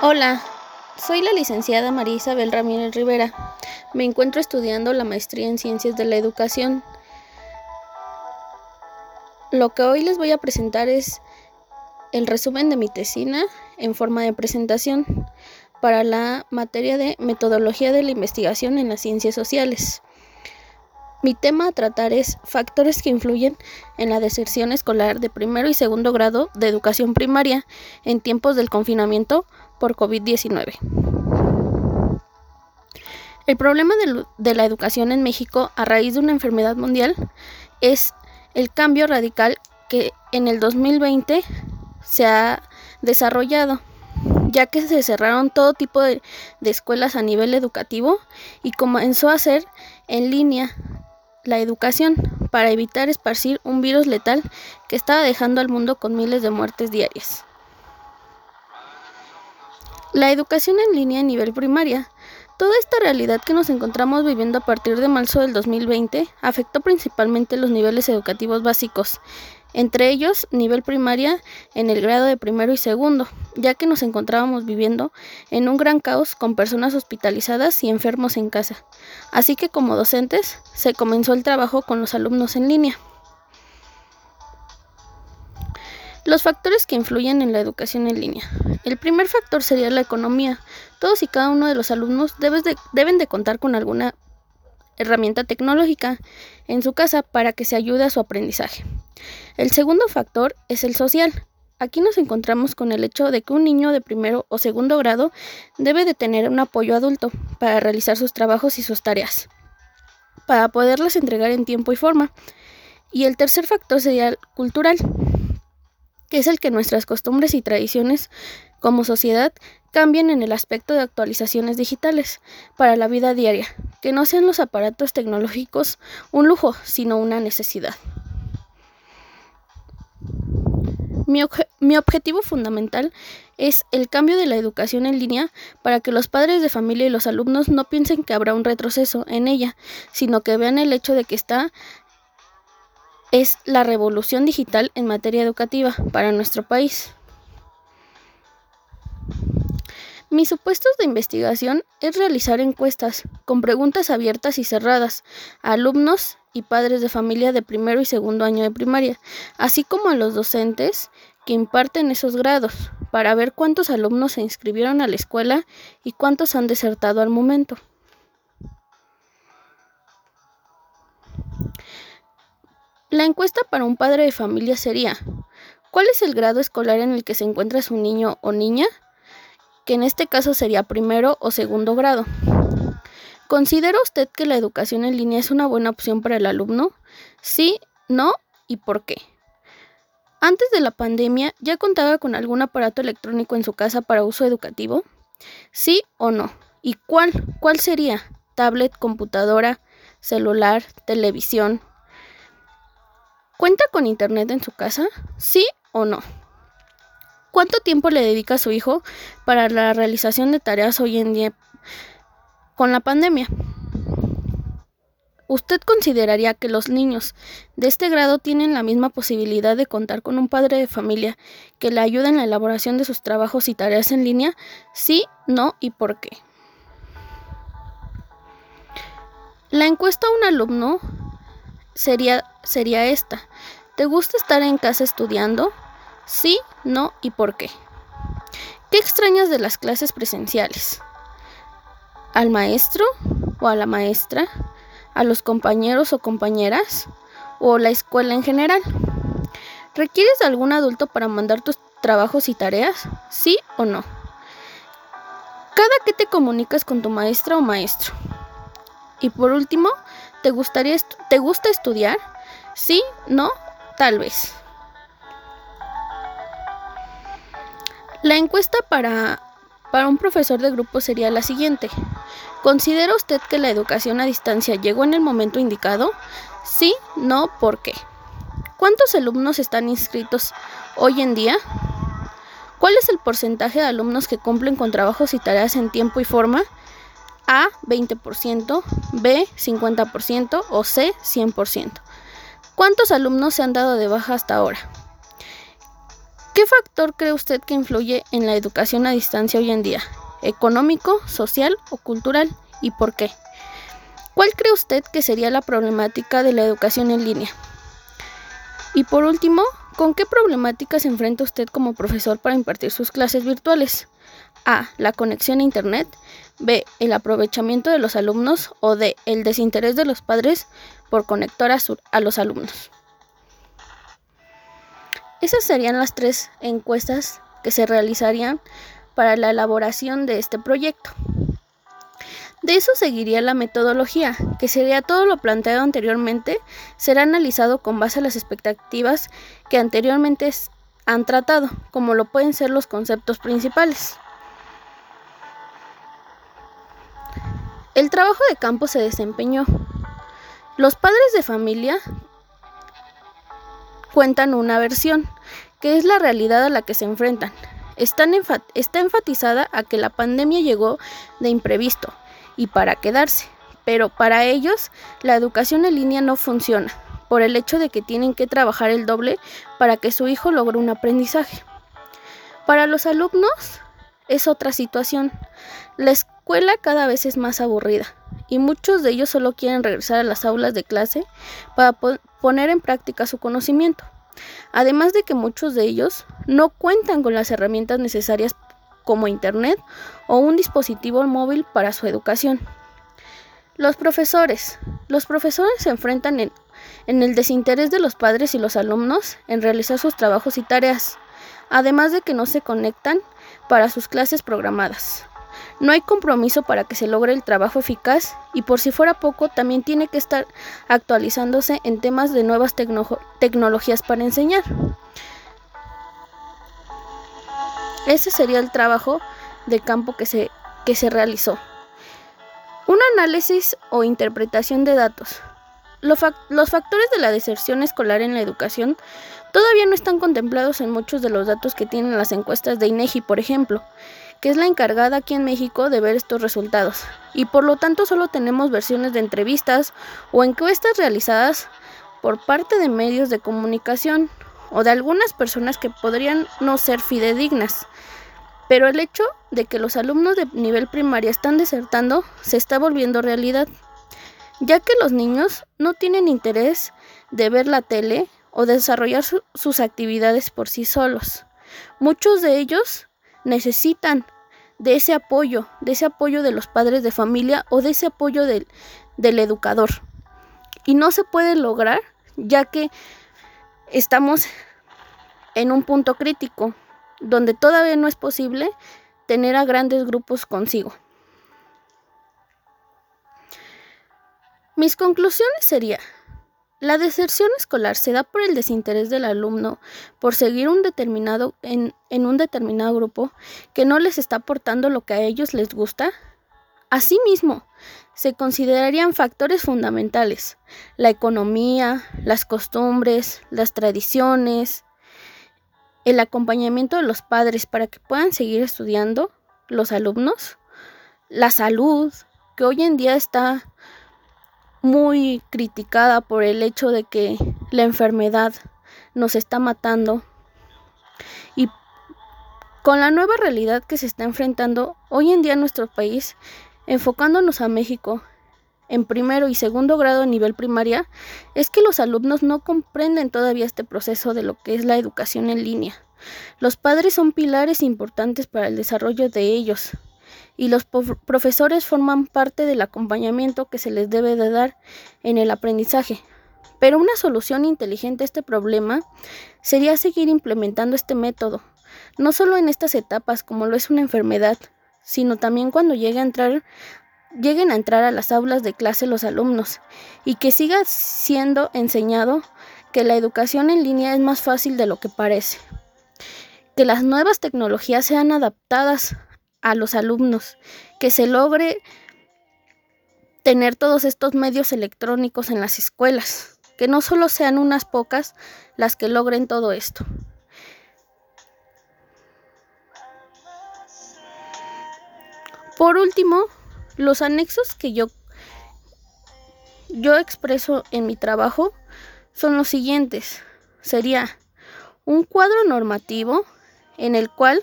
Hola, soy la licenciada María Isabel Ramírez Rivera. Me encuentro estudiando la maestría en Ciencias de la Educación. Lo que hoy les voy a presentar es el resumen de mi tesina en forma de presentación para la materia de metodología de la investigación en las ciencias sociales. Mi tema a tratar es factores que influyen en la deserción escolar de primero y segundo grado de educación primaria en tiempos del confinamiento por COVID-19. El problema de, la educación en México a raíz de una enfermedad mundial es el cambio radical que en el 2020 se ha desarrollado, ya que se cerraron todo tipo de, escuelas a nivel educativo y comenzó a ser en línea la educación para evitar esparcir un virus letal que estaba dejando al mundo con miles de muertes diarias. La educación en línea a nivel primaria. Toda esta realidad que nos encontramos viviendo a partir de marzo del 2020 afectó principalmente los niveles educativos básicos, entre ellos nivel primaria en el grado de primero y segundo, ya que nos encontrábamos viviendo en un gran caos con personas hospitalizadas y enfermos en casa. Así que como docentes se comenzó el trabajo con los alumnos en línea. Los factores que influyen en la educación en línea. El primer factor sería la economía. Todos y cada uno de los alumnos deben de contar con alguna herramienta tecnológica en su casa para que se ayude a su aprendizaje. El segundo factor es el social. Aquí nos encontramos con el hecho de que un niño de primero o segundo grado debe de tener un apoyo adulto para realizar sus trabajos y sus tareas, para poderlas entregar en tiempo y forma. Y el tercer factor sería el cultural que es el que nuestras costumbres y tradiciones como sociedad cambien en el aspecto de actualizaciones digitales para la vida diaria, que no sean los aparatos tecnológicos un lujo, sino una necesidad. Mi, mi, objetivo fundamental es el cambio de la educación en línea para que los padres de familia y los alumnos no piensen que habrá un retroceso en ella, sino que vean el hecho de que está es la revolución digital en materia educativa para nuestro país. Mis supuestos de investigación es realizar encuestas con preguntas abiertas y cerradas a alumnos y padres de familia de primero y segundo año de primaria, así como a los docentes que imparten esos grados, para ver cuántos alumnos se inscribieron a la escuela y cuántos han desertado al momento. La encuesta para un padre de familia sería, ¿cuál es el grado escolar en el que se encuentra su niño o niña? Que en este caso sería primero o segundo grado. ¿Considera usted que la educación en línea es una buena opción para el alumno? Sí, no y por qué. Antes de la pandemia, ¿ya contaba con algún aparato electrónico en su casa para uso educativo? ¿Sí o no? ¿Y cuál? ¿Cuál sería? ¿Tablet, computadora, celular, televisión, ¿Cuenta con internet en su casa? ¿Sí o no? ¿Cuánto tiempo le dedica a su hijo para la realización de tareas hoy en día con la pandemia? ¿Usted consideraría que los niños de este grado tienen la misma posibilidad de contar con un padre de familia que le ayude en la elaboración de sus trabajos y tareas en línea? Sí, no y por qué. La encuesta a un alumno sería, sería esta. ¿Te gusta estar en casa estudiando? Sí, no y por qué. ¿Qué extrañas de las clases presenciales? ¿Al maestro o a la maestra? ¿A los compañeros o compañeras? ¿O la escuela en general? ¿Requieres de algún adulto para mandar tus trabajos y tareas? ¿Sí o no? ¿Cada que te comunicas con tu maestra o maestro? Y por último, ¿te, gustaría ¿te gusta estudiar? ¿Sí? ¿No? Tal vez. La encuesta para, para un profesor de grupo sería la siguiente. ¿Considera usted que la educación a distancia llegó en el momento indicado? Sí, no, ¿por qué? ¿Cuántos alumnos están inscritos hoy en día? ¿Cuál es el porcentaje de alumnos que cumplen con trabajos y tareas en tiempo y forma? A 20%, B 50% o C 100%. ¿Cuántos alumnos se han dado de baja hasta ahora? ¿Qué factor cree usted que influye en la educación a distancia hoy en día? ¿Económico, social o cultural? ¿Y por qué? ¿Cuál cree usted que sería la problemática de la educación en línea? Y por último, ¿con qué problemática se enfrenta usted como profesor para impartir sus clases virtuales? A. La conexión a Internet. B. El aprovechamiento de los alumnos. O D. El desinterés de los padres por conectar a, los alumnos. Esas serían las tres encuestas que se realizarían para la elaboración de este proyecto. De eso seguiría la metodología, que sería todo lo planteado anteriormente, será analizado con base a las expectativas que anteriormente han tratado, como lo pueden ser los conceptos principales. El trabajo de campo se desempeñó. Los padres de familia cuentan una versión, que es la realidad a la que se enfrentan. está enfatizada a que la pandemia llegó de imprevisto, y para quedarse. Pero para ellos la educación en línea no funciona, por el hecho de que tienen que trabajar el doble para que su hijo logre un aprendizaje. Para los alumnos es otra situación. La escuela cada vez es más aburrida y muchos de ellos solo quieren regresar a las aulas de clase para poner en práctica su conocimiento. Además de que muchos de ellos no cuentan con las herramientas necesarias como Internet o un dispositivo móvil para su educación. Los profesores. Los profesores se enfrentan en, en, el desinterés de los padres y los alumnos en realizar sus trabajos y tareas, además de que no se conectan para sus clases programadas. No hay compromiso para que se logre el trabajo eficaz y por si fuera poco también tiene que estar actualizándose en temas de nuevas tecnologías para enseñar. Ese sería el trabajo de campo que se, que se realizó. Un análisis o interpretación de datos. Los, factores de la deserción escolar en la educación todavía no están contemplados en muchos de los datos que tienen las encuestas de INEGI, por ejemplo, que es la encargada aquí en México de ver estos resultados. Y por lo tanto solo tenemos versiones de entrevistas o encuestas realizadas por parte de medios de comunicación o de algunas personas que podrían no ser fidedignas. Pero el hecho de que los alumnos de nivel primaria están desertando se está volviendo realidad, ya que los niños no tienen interés de ver la tele o desarrollar sus actividades por sí solos. Muchos de ellos necesitan de ese apoyo, de ese apoyo de los padres de familia o de ese apoyo del, del educador. Y no se puede lograr ya que estamos en un punto crítico donde todavía no es posible tener a grandes grupos consigo. Mis conclusiones serían, la deserción escolar se da por el desinterés del alumno por seguir un determinado, en, en un determinado grupo que no les está aportando lo que a ellos les gusta. Asimismo, se considerarían factores fundamentales, la economía, las costumbres, las tradiciones, el acompañamiento de los padres para que puedan seguir estudiando los alumnos, la salud, que hoy en día está muy criticada por el hecho de que la enfermedad nos está matando y con la nueva realidad que se está enfrentando hoy en día en nuestro país enfocándonos a México en primero y segundo grado a nivel primaria, es que los alumnos no comprenden todavía este proceso de lo que es la educación en línea. Los padres son pilares importantes para el desarrollo de ellos y los profesores forman parte del acompañamiento que se les debe de dar en el aprendizaje. Pero una solución inteligente a este problema sería seguir implementando este método, no solo en estas etapas como lo es una enfermedad, sino también cuando lleguen a entrar a las aulas de clase los alumnos y que siga siendo enseñado que la educación en línea es más fácil de lo que parece. Que las nuevas tecnologías sean adaptadas a los alumnos, que se logre tener todos estos medios electrónicos en las escuelas, que no solo sean unas pocas las que logren todo esto. Por último, los anexos que yo, yo expreso en mi trabajo son los siguientes. Sería un cuadro normativo en el cual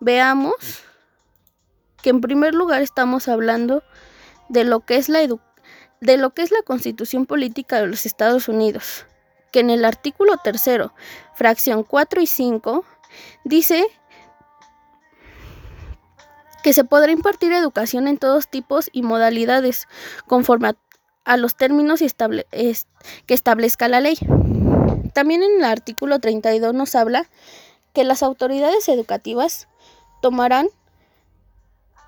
veamos que en primer lugar estamos hablando de lo que es la de lo que es la Constitución Política de los Estados Unidos, que en el artículo tercero, fracción 4 y 5, dice que se podrá impartir educación en todos tipos y modalidades conforme a, los términos que establezca la ley. También en el artículo 32 nos habla que las autoridades educativas tomarán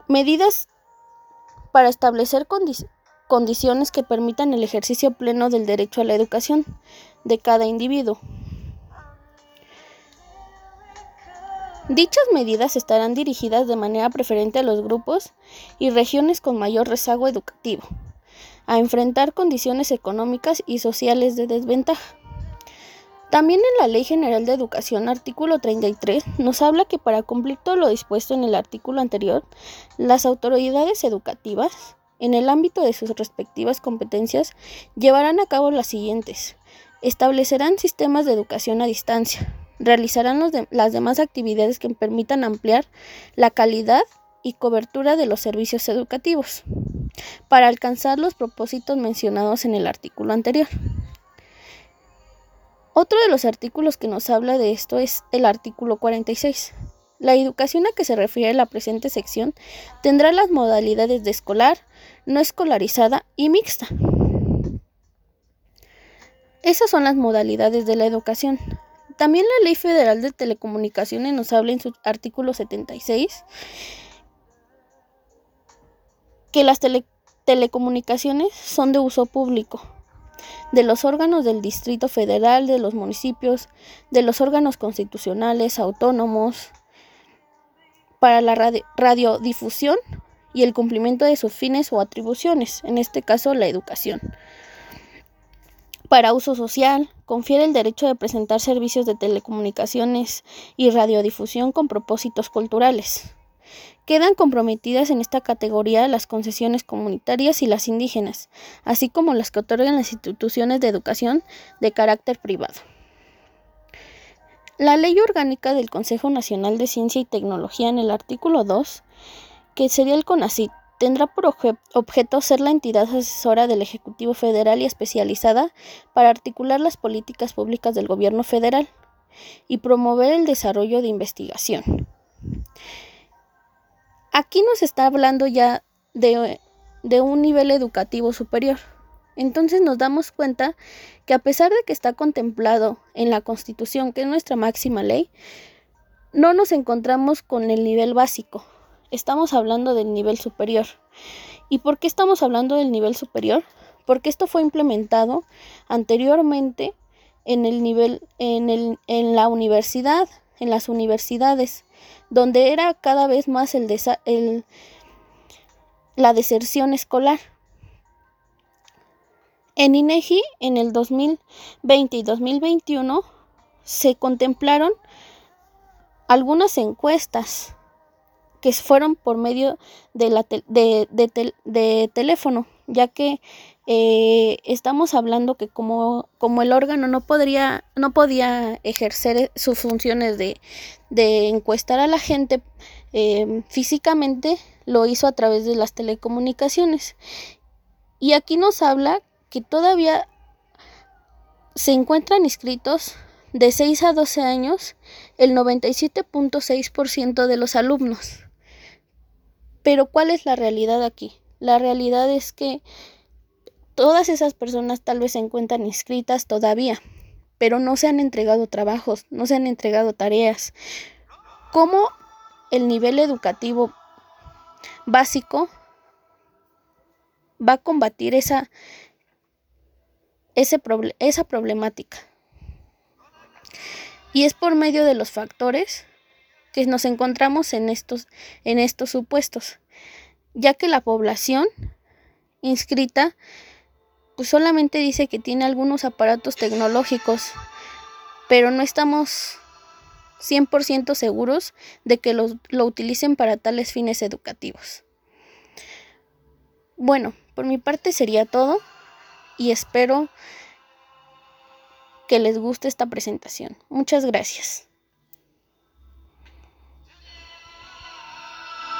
medidas para establecer condiciones que permitan el ejercicio pleno del derecho a la educación de cada individuo. Dichas medidas estarán dirigidas de manera preferente a los grupos y regiones con mayor rezago educativo, a enfrentar condiciones económicas y sociales de desventaja. También en la Ley General de Educación, artículo 33, nos habla que para cumplir todo lo dispuesto en el artículo anterior, las autoridades educativas, en el ámbito de sus respectivas competencias, llevarán a cabo las siguientes. Establecerán sistemas de educación a distancia, realizarán las demás actividades que permitan ampliar la calidad y cobertura de los servicios educativos para alcanzar los propósitos mencionados en el artículo anterior. Otro de los artículos que nos habla de esto es el artículo 46. La educación a que se refiere la presente sección tendrá las modalidades de escolar, no escolarizada y mixta. Esas son las modalidades de la educación. También la Ley Federal de Telecomunicaciones nos habla en su artículo 76 que las telecomunicaciones son de uso público, de los órganos del Distrito Federal, de los municipios, de los órganos constitucionales, autónomos, para la radiodifusión y el cumplimiento de sus fines o atribuciones, en este caso la educación para uso social, confiere el derecho de presentar servicios de telecomunicaciones y radiodifusión con propósitos culturales. Quedan comprometidas en esta categoría las concesiones comunitarias y las indígenas, así como las que otorgan las instituciones de educación de carácter privado. La Ley Orgánica del Consejo Nacional de Ciencia y Tecnología en el artículo 2, que sería el CONACYT, tendrá por objeto ser la entidad asesora del Ejecutivo Federal y especializada para articular las políticas públicas del Gobierno federal y promover el desarrollo de investigación. Aquí nos está hablando ya de, de un nivel educativo superior. Entonces nos damos cuenta que a pesar de que está contemplado en la Constitución, que es nuestra máxima ley, no nos encontramos con el nivel básico, estamos hablando del nivel superior. ¿Y por qué estamos hablando del nivel superior? Porque esto fue implementado anteriormente en el nivel, en, el, en la universidad, en las universidades, donde era cada vez más el, el la deserción escolar. En INEGI, en el 2020 y 2021, se contemplaron algunas encuestas que fueron por medio de, la de, teléfono, ya que eh, estamos hablando que como, como, el órgano no, podría, no podía ejercer sus funciones de, encuestar a la gente eh, físicamente, lo hizo a través de las telecomunicaciones. Y aquí nos habla que todavía se encuentran inscritos de 6 a 12 años el 97.6% de los alumnos. Pero ¿cuál es la realidad aquí? La realidad es que todas esas personas tal vez se encuentran inscritas todavía, pero no se han entregado trabajos, no se han entregado tareas. ¿Cómo el nivel educativo básico va a combatir esa, esa problemática? Y es por medio de los factores que nos encontramos en estos, en estos supuestos, ya que la población inscrita pues solamente dice que tiene algunos aparatos tecnológicos, pero no estamos 100% seguros de que lo, lo utilicen para tales fines educativos. Bueno, por mi parte sería todo y espero que les guste esta presentación. Muchas gracias.